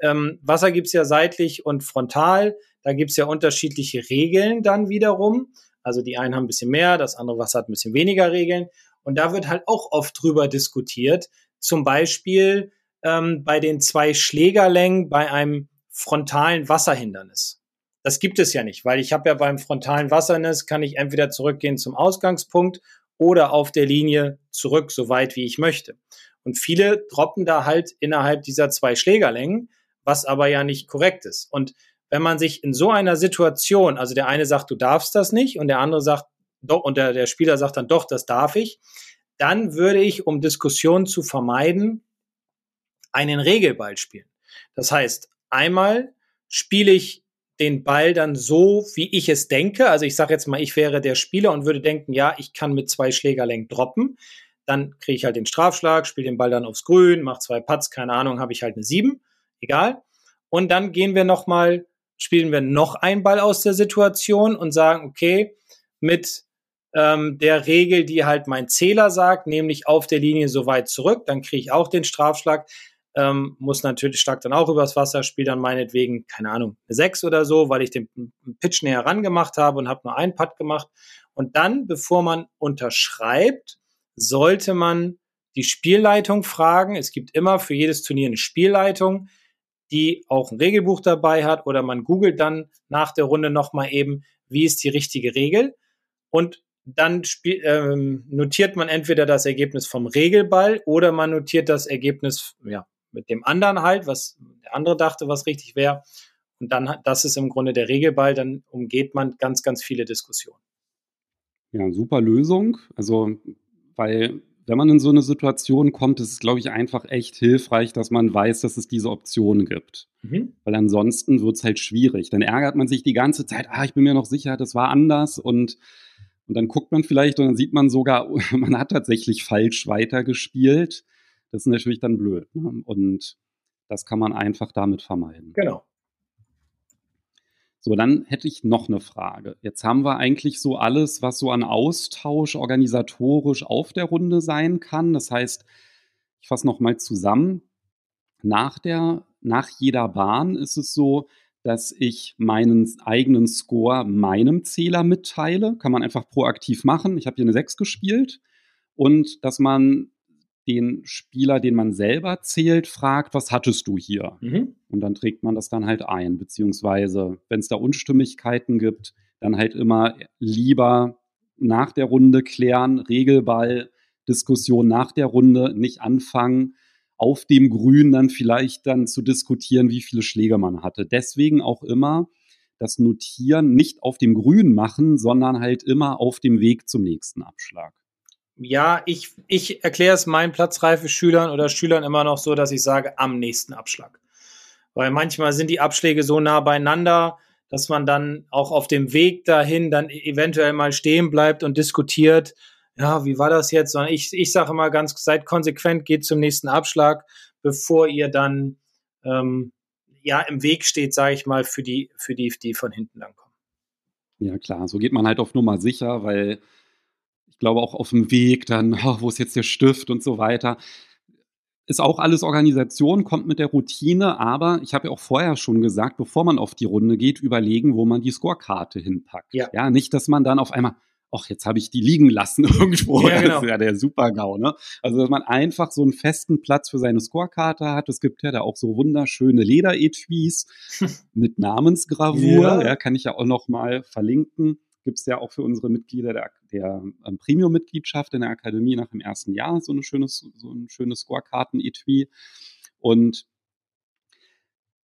Speaker 3: Ähm, Wasser gibt's ja seitlich und frontal. Da gibt's ja unterschiedliche Regeln dann wiederum. Also die einen haben ein bisschen mehr, das andere Wasser hat ein bisschen weniger Regeln. Und da wird halt auch oft drüber diskutiert. Zum Beispiel ähm, bei den zwei Schlägerlängen bei einem frontalen Wasserhindernis. Das gibt es ja nicht, weil ich habe ja beim frontalen Wasserhindernis kann ich entweder zurückgehen zum Ausgangspunkt oder auf der Linie zurück, so weit wie ich möchte. Und viele droppen da halt innerhalb dieser zwei Schlägerlängen, was aber ja nicht korrekt ist. Und wenn man sich in so einer Situation, also der eine sagt, du darfst das nicht und der andere sagt, doch, und der, der Spieler sagt dann doch, das darf ich, dann würde ich, um Diskussionen zu vermeiden, einen Regelball spielen. Das heißt, einmal spiele ich den Ball dann so, wie ich es denke. Also ich sage jetzt mal, ich wäre der Spieler und würde denken, ja, ich kann mit zwei Schlägerlängen droppen. Dann kriege ich halt den Strafschlag, spiele den Ball dann aufs Grün, mache zwei Putts, keine Ahnung, habe ich halt eine sieben, egal. Und dann gehen wir nochmal, spielen wir noch einen Ball aus der Situation und sagen, okay, mit ähm, der Regel, die halt mein Zähler sagt, nämlich auf der Linie so weit zurück, dann kriege ich auch den Strafschlag. Ähm, muss natürlich stark dann auch übers Wasser, spiele dann meinetwegen, keine Ahnung, eine 6 oder so, weil ich den Pitch näher ran gemacht habe und habe nur einen Putt gemacht. Und dann, bevor man unterschreibt, sollte man die Spielleitung fragen. Es gibt immer für jedes Turnier eine Spielleitung, die auch ein Regelbuch dabei hat oder man googelt dann nach der Runde nochmal eben, wie ist die richtige Regel. Und dann spiel, ähm, notiert man entweder das Ergebnis vom Regelball oder man notiert das Ergebnis ja, mit dem anderen halt, was der andere dachte, was richtig wäre. Und dann, das ist im Grunde der Regelball, dann umgeht man ganz, ganz viele Diskussionen.
Speaker 2: Ja, super Lösung. Also, weil wenn man in so eine Situation kommt, ist es, glaube ich, einfach echt hilfreich, dass man weiß, dass es diese Option gibt. Mhm. Weil ansonsten wird es halt schwierig. Dann ärgert man sich die ganze Zeit, ah, ich bin mir noch sicher, das war anders und und dann guckt man vielleicht und dann sieht man sogar, man hat tatsächlich falsch weitergespielt. Das ist natürlich dann blöd. Ne? Und das kann man einfach damit vermeiden.
Speaker 3: Genau.
Speaker 2: So, dann hätte ich noch eine Frage. Jetzt haben wir eigentlich so alles, was so an Austausch organisatorisch auf der Runde sein kann. Das heißt, ich fasse nochmal zusammen. Nach, der, nach jeder Bahn ist es so, dass ich meinen eigenen Score meinem Zähler mitteile. Kann man einfach proaktiv machen. Ich habe hier eine 6 gespielt. Und dass man den Spieler, den man selber zählt, fragt, was hattest du hier? Mhm. Und dann trägt man das dann halt ein. Beziehungsweise, wenn es da Unstimmigkeiten gibt, dann halt immer lieber nach der Runde klären, Regelball, Diskussion nach der Runde, nicht anfangen auf dem Grün dann vielleicht dann zu diskutieren, wie viele Schläge man hatte. Deswegen auch immer das Notieren nicht auf dem Grün machen, sondern halt immer auf dem Weg zum nächsten Abschlag.
Speaker 3: Ja, ich, ich erkläre es meinen platzreife Schülern oder Schülern immer noch so, dass ich sage, am nächsten Abschlag. Weil manchmal sind die Abschläge so nah beieinander, dass man dann auch auf dem Weg dahin dann eventuell mal stehen bleibt und diskutiert, ja, wie war das jetzt? Sondern ich, ich sage immer ganz, seid konsequent, geht zum nächsten Abschlag, bevor ihr dann ähm, ja im Weg steht, sage ich mal, für die, für die, die von hinten dann kommen.
Speaker 2: Ja, klar, so geht man halt auf Nummer sicher, weil ich glaube auch auf dem Weg dann, oh, wo ist jetzt der Stift und so weiter. Ist auch alles Organisation, kommt mit der Routine, aber ich habe ja auch vorher schon gesagt, bevor man auf die Runde geht, überlegen, wo man die Scorekarte hinpackt. Ja. ja, nicht, dass man dann auf einmal, ach, jetzt habe ich die liegen lassen irgendwo. Ja, genau. Das ist ja der Super-GAU, ne? Also, dass man einfach so einen festen Platz für seine Scorekarte hat. Es gibt ja da auch so wunderschöne Lederetuis mit Namensgravur. Ja. ja. kann ich ja auch noch mal verlinken. Gibt es ja auch für unsere Mitglieder der, der ähm, Premium-Mitgliedschaft in der Akademie nach dem ersten Jahr so, eine schönes, so ein schönes Scorekarten-Etui. Und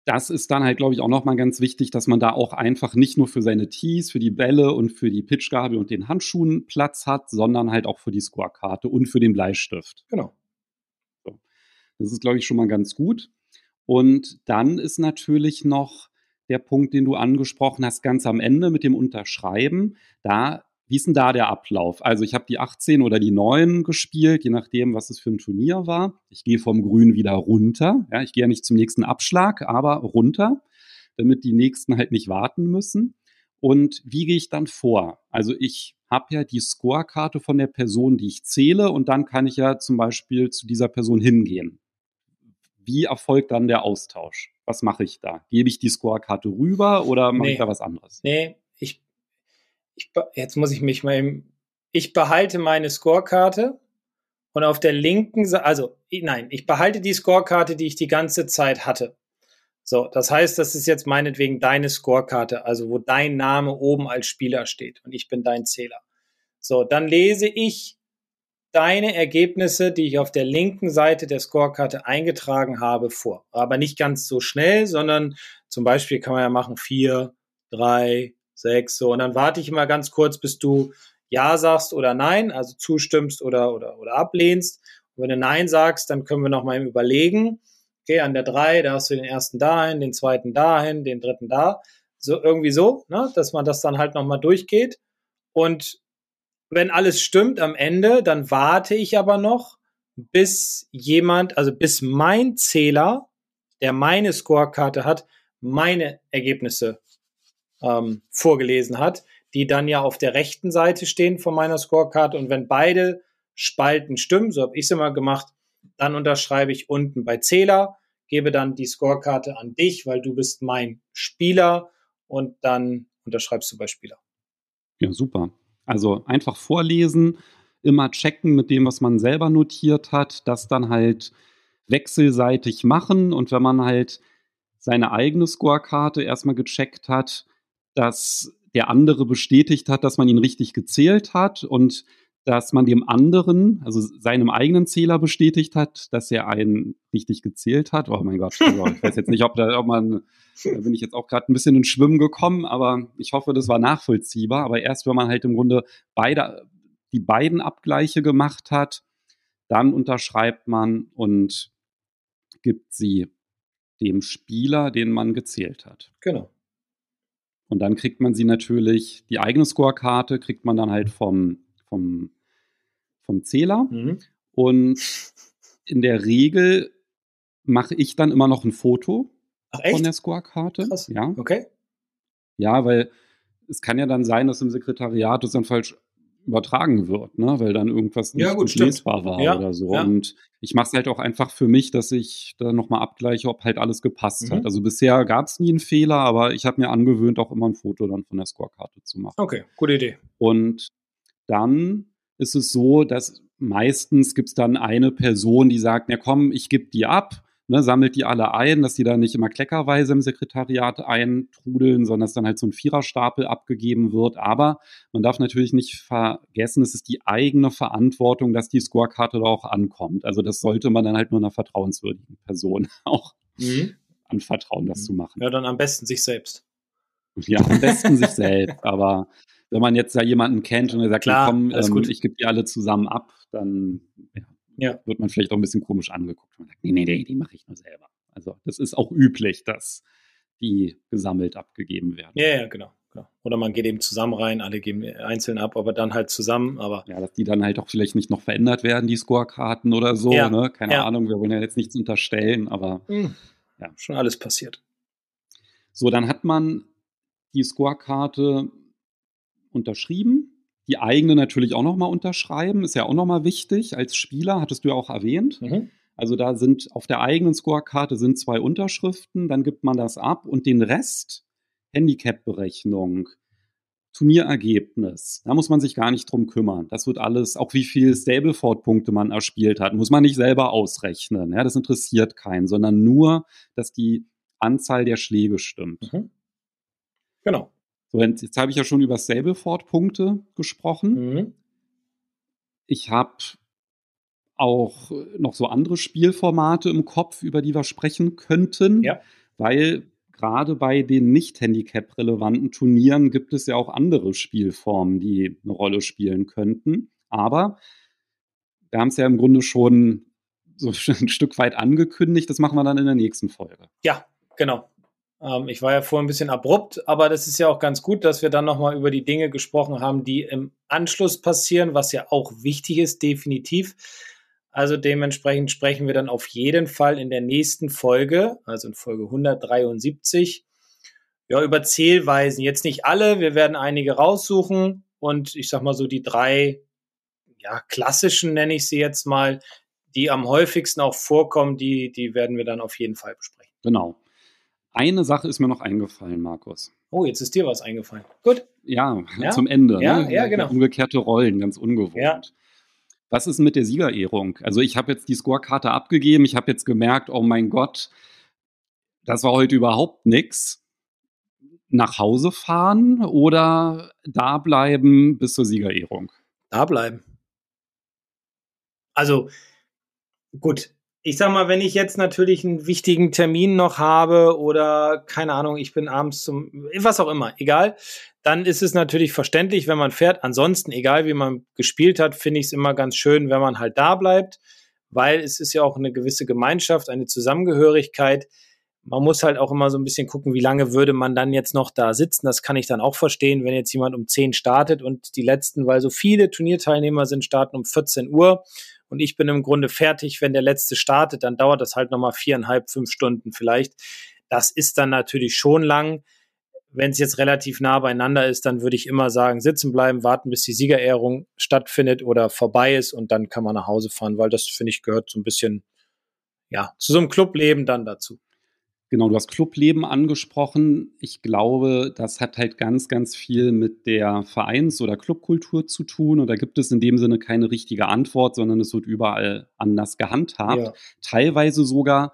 Speaker 2: das ist dann halt, glaube ich, auch nochmal ganz wichtig, dass man da auch einfach nicht nur für seine Tees, für die Bälle und für die Pitchgabel und den Handschuhen Platz hat, sondern halt auch für die Scorekarte und für den Bleistift.
Speaker 3: Genau.
Speaker 2: So. Das ist, glaube ich, schon mal ganz gut. Und dann ist natürlich noch der Punkt, den du angesprochen hast, ganz am Ende mit dem Unterschreiben. Da wie ist denn da der Ablauf? Also ich habe die 18 oder die 9 gespielt, je nachdem, was es für ein Turnier war. Ich gehe vom Grün wieder runter. Ja, ich gehe ja nicht zum nächsten Abschlag, aber runter, damit die nächsten halt nicht warten müssen. Und wie gehe ich dann vor? Also ich habe ja die Scorekarte von der Person, die ich zähle, und dann kann ich ja zum Beispiel zu dieser Person hingehen. Wie erfolgt dann der Austausch? Was mache ich da? Gebe ich die Scorekarte rüber oder mache nee. ich da was anderes?
Speaker 3: Nee, ich ich, jetzt muss ich mich mal eben, ich behalte meine Scorekarte und auf der linken Seite, also nein, ich behalte die Scorekarte, die ich die ganze Zeit hatte. So, das heißt, das ist jetzt meinetwegen deine Scorekarte, also wo dein Name oben als Spieler steht und ich bin dein Zähler. So, dann lese ich deine Ergebnisse, die ich auf der linken Seite der Scorekarte eingetragen habe, vor. Aber nicht ganz so schnell, sondern zum Beispiel kann man ja machen vier, drei, sechs, so. Und dann warte ich mal ganz kurz, bis du Ja sagst oder Nein, also zustimmst oder, oder, oder ablehnst. Und wenn du Nein sagst, dann können wir noch mal überlegen. Okay, an der drei, da hast du den ersten dahin, den zweiten dahin, den dritten da. So, irgendwie so, ne, dass man das dann halt noch mal durchgeht. Und wenn alles stimmt am Ende, dann warte ich aber noch, bis jemand, also bis mein Zähler, der meine Scorekarte hat, meine Ergebnisse ähm, vorgelesen hat, die dann ja auf der rechten Seite stehen von meiner Scorecard. Und wenn beide Spalten stimmen, so habe ich es immer gemacht, dann unterschreibe ich unten bei Zähler, gebe dann die Scorekarte an dich, weil du bist mein Spieler und dann unterschreibst du bei Spieler.
Speaker 2: Ja, super. Also einfach vorlesen, immer checken mit dem, was man selber notiert hat, das dann halt wechselseitig machen. Und wenn man halt seine eigene Scorekarte erstmal gecheckt hat, dass der andere bestätigt hat, dass man ihn richtig gezählt hat und dass man dem anderen, also seinem eigenen Zähler bestätigt hat, dass er einen richtig gezählt hat. Oh mein Gott, also ich weiß jetzt nicht, ob da ob man, da bin ich jetzt auch gerade ein bisschen ins Schwimmen gekommen, aber ich hoffe, das war nachvollziehbar. Aber erst wenn man halt im Grunde beide, die beiden Abgleiche gemacht hat, dann unterschreibt man und gibt sie dem Spieler, den man gezählt hat.
Speaker 3: Genau.
Speaker 2: Und dann kriegt man sie natürlich, die eigene Scorekarte kriegt man dann halt vom, vom, vom Zähler. Mhm. Und in der Regel mache ich dann immer noch ein Foto
Speaker 3: Ach,
Speaker 2: von der Scorekarte.
Speaker 3: Krass.
Speaker 2: Ja.
Speaker 3: Okay.
Speaker 2: Ja, weil es kann ja dann sein, dass im Sekretariat es dann falsch übertragen wird, ne? weil dann irgendwas
Speaker 3: nicht ja, gut,
Speaker 2: lesbar war ja, oder so. Ja. Und ich mache es halt auch einfach für mich, dass ich da nochmal abgleiche, ob halt alles gepasst mhm. hat. Also bisher gab es nie einen Fehler, aber ich habe mir angewöhnt, auch immer ein Foto dann von der Scorekarte zu machen.
Speaker 3: Okay, gute Idee.
Speaker 2: Und dann ist es so, dass meistens gibt es dann eine Person, die sagt, na komm, ich gebe die ab, ne, sammelt die alle ein, dass die da nicht immer kleckerweise im Sekretariat eintrudeln, sondern dass dann halt so ein Viererstapel abgegeben wird. Aber man darf natürlich nicht vergessen, es ist die eigene Verantwortung, dass die Scorekarte da auch ankommt. Also das sollte man dann halt nur einer vertrauenswürdigen Person auch mhm. anvertrauen, das mhm. zu machen.
Speaker 3: Ja, dann am besten sich selbst.
Speaker 2: Ja, am besten sich selbst. Aber wenn man jetzt da jemanden kennt und er sagt, Klar, komm, ähm, ich gebe die alle zusammen ab, dann ja, ja. wird man vielleicht auch ein bisschen komisch angeguckt. Man sagt, nee, nee, nee, die mache ich nur selber. Also das ist auch üblich, dass die gesammelt abgegeben werden.
Speaker 3: Ja, ja, genau. genau. Oder man geht eben zusammen rein, alle geben einzeln ab, aber dann halt zusammen. Aber
Speaker 2: ja, dass die dann halt auch vielleicht nicht noch verändert werden, die Scorekarten oder so. Ja. Ne? Keine. Ahnung, wir wollen ja jetzt nichts unterstellen, aber
Speaker 3: mhm. ja. schon alles passiert.
Speaker 2: So, dann hat man die Scorekarte unterschrieben die eigene natürlich auch nochmal unterschreiben, ist ja auch nochmal wichtig als Spieler, hattest du ja auch erwähnt. Mhm. Also da sind auf der eigenen Scorekarte sind zwei Unterschriften, dann gibt man das ab und den Rest, Handicap-Berechnung, Turnierergebnis, da muss man sich gar nicht drum kümmern. Das wird alles, auch wie viel Stableford-Punkte man erspielt hat, muss man nicht selber ausrechnen. Ja, das interessiert keinen, sondern nur, dass die Anzahl der Schläge stimmt. Mhm.
Speaker 3: Genau.
Speaker 2: So, jetzt habe ich ja schon über Stableford-Punkte gesprochen. Mhm. Ich habe auch noch so andere Spielformate im Kopf, über die wir sprechen könnten, ja. weil gerade bei den nicht Handicap-relevanten Turnieren gibt es ja auch andere Spielformen, die eine Rolle spielen könnten. Aber wir haben es ja im Grunde schon so ein Stück weit angekündigt. Das machen wir dann in der nächsten Folge.
Speaker 3: Ja, genau. Ähm, ich war ja vorhin ein bisschen abrupt, aber das ist ja auch ganz gut, dass wir dann nochmal über die Dinge gesprochen haben, die im Anschluss passieren, was ja auch wichtig ist, definitiv. Also dementsprechend sprechen wir dann auf jeden Fall in der nächsten Folge, also in Folge 173, ja, über Zählweisen. Jetzt nicht alle, wir werden einige raussuchen und ich sag mal so die drei, ja, klassischen nenne ich sie jetzt mal, die am häufigsten auch vorkommen, die, die werden wir dann auf jeden Fall besprechen.
Speaker 2: Genau. Eine Sache ist mir noch eingefallen, Markus.
Speaker 3: Oh, jetzt ist dir was eingefallen. Gut.
Speaker 2: Ja, ja? zum Ende.
Speaker 3: Ja, ne? ja, genau.
Speaker 2: Umgekehrte Rollen, ganz ungewohnt. Ja. Was ist mit der Siegerehrung? Also ich habe jetzt die Scorekarte abgegeben. Ich habe jetzt gemerkt, oh mein Gott, das war heute überhaupt nichts. Nach Hause fahren oder da bleiben bis zur Siegerehrung?
Speaker 3: Da bleiben. Also gut, ich sag mal, wenn ich jetzt natürlich einen wichtigen Termin noch habe oder keine Ahnung, ich bin abends zum, was auch immer, egal, dann ist es natürlich verständlich, wenn man fährt. Ansonsten, egal wie man gespielt hat, finde ich es immer ganz schön, wenn man halt da bleibt, weil es ist ja auch eine gewisse Gemeinschaft, eine Zusammengehörigkeit. Man muss halt auch immer so ein bisschen gucken, wie lange würde man dann jetzt noch da sitzen. Das kann ich dann auch verstehen, wenn jetzt jemand um 10 startet und die letzten, weil so viele Turnierteilnehmer sind, starten um 14 Uhr und ich bin im Grunde fertig, wenn der letzte startet, dann dauert das halt nochmal viereinhalb, fünf Stunden vielleicht. Das ist dann natürlich schon lang. Wenn es jetzt relativ nah beieinander ist, dann würde ich immer sagen, sitzen bleiben, warten, bis die Siegerehrung stattfindet oder vorbei ist und dann kann man nach Hause fahren, weil das, finde ich, gehört so ein bisschen, ja, zu so einem Clubleben dann dazu.
Speaker 2: Genau, du hast Clubleben angesprochen. Ich glaube, das hat halt ganz, ganz viel mit der Vereins- oder Clubkultur zu tun. Und da gibt es in dem Sinne keine richtige Antwort, sondern es wird überall anders gehandhabt. Ja. Teilweise sogar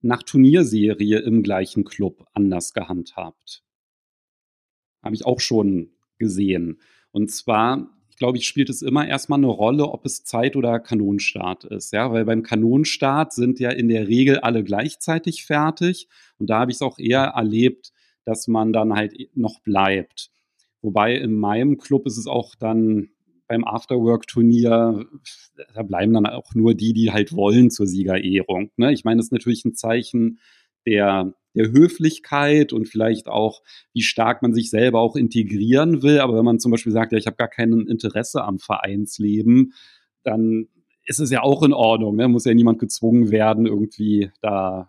Speaker 2: nach Turnierserie im gleichen Club anders gehandhabt. Habe ich auch schon gesehen. Und zwar glaube, ich spielt es immer erstmal eine Rolle, ob es Zeit- oder Kanonenstart ist. Ja, weil beim Kanonenstart sind ja in der Regel alle gleichzeitig fertig. Und da habe ich es auch eher erlebt, dass man dann halt noch bleibt. Wobei in meinem Club ist es auch dann beim Afterwork-Turnier, da bleiben dann auch nur die, die halt wollen zur Siegerehrung. Ne? Ich meine, das ist natürlich ein Zeichen der der Höflichkeit und vielleicht auch, wie stark man sich selber auch integrieren will. Aber wenn man zum Beispiel sagt, ja, ich habe gar kein Interesse am Vereinsleben, dann ist es ja auch in Ordnung. Ne? Muss ja niemand gezwungen werden, irgendwie da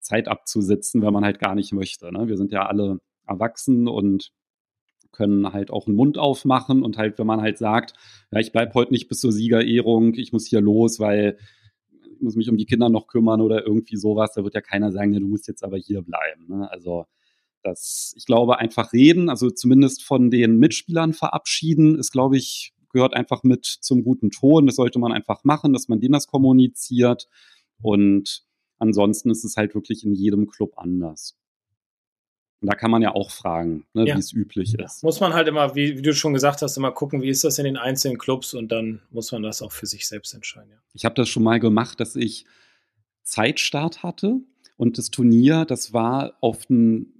Speaker 2: Zeit abzusitzen, wenn man halt gar nicht möchte. Ne? Wir sind ja alle erwachsen und können halt auch einen Mund aufmachen und halt, wenn man halt sagt, ja, ich bleibe heute nicht bis zur Siegerehrung, ich muss hier los, weil muss mich um die Kinder noch kümmern oder irgendwie sowas, da wird ja keiner sagen, ja, du musst jetzt aber hier bleiben. Ne? Also das, ich glaube, einfach reden, also zumindest von den Mitspielern verabschieden, ist, glaube ich, gehört einfach mit zum guten Ton. Das sollte man einfach machen, dass man denen das kommuniziert. Und ansonsten ist es halt wirklich in jedem Club anders. Und da kann man ja auch fragen, ne, ja. wie es üblich ist.
Speaker 3: Muss man halt immer, wie, wie, du schon gesagt hast, immer gucken, wie ist das in den einzelnen Clubs und dann muss man das auch für sich selbst entscheiden. Ja.
Speaker 2: Ich habe das schon mal gemacht, dass ich Zeitstart hatte und das Turnier, das war auf ein,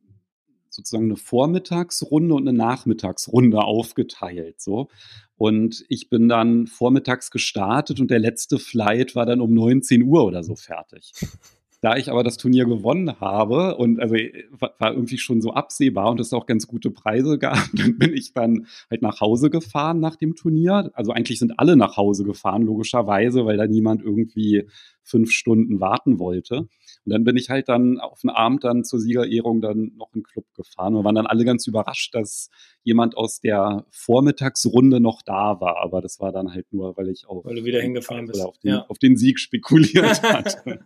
Speaker 2: sozusagen eine Vormittagsrunde und eine Nachmittagsrunde aufgeteilt. So. Und ich bin dann vormittags gestartet und der letzte Flight war dann um 19 Uhr oder so fertig. Da ich aber das Turnier gewonnen habe und also äh, war irgendwie schon so absehbar und es auch ganz gute Preise gab, dann bin ich dann halt nach Hause gefahren nach dem Turnier. Also eigentlich sind alle nach Hause gefahren, logischerweise, weil da niemand irgendwie fünf Stunden warten wollte. Und dann bin ich halt dann auf den Abend dann zur Siegerehrung dann noch in den Club gefahren und waren dann alle ganz überrascht, dass jemand aus der Vormittagsrunde noch da war. Aber das war dann halt nur, weil ich auch
Speaker 3: weil du wieder hingefahren bist.
Speaker 2: Auf den, ja. auf den Sieg spekuliert hatte.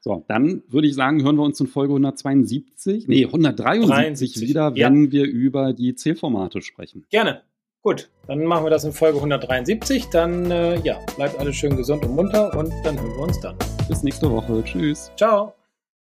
Speaker 2: So, dann würde ich sagen, hören wir uns in Folge 172, nee, 173 73, wieder, wenn ja. wir über die Zählformate sprechen.
Speaker 3: Gerne. Gut, dann machen wir das in Folge 173. Dann, äh, ja, bleibt alles schön gesund und munter und dann hören wir uns dann.
Speaker 2: Bis nächste Woche. Tschüss.
Speaker 3: Ciao.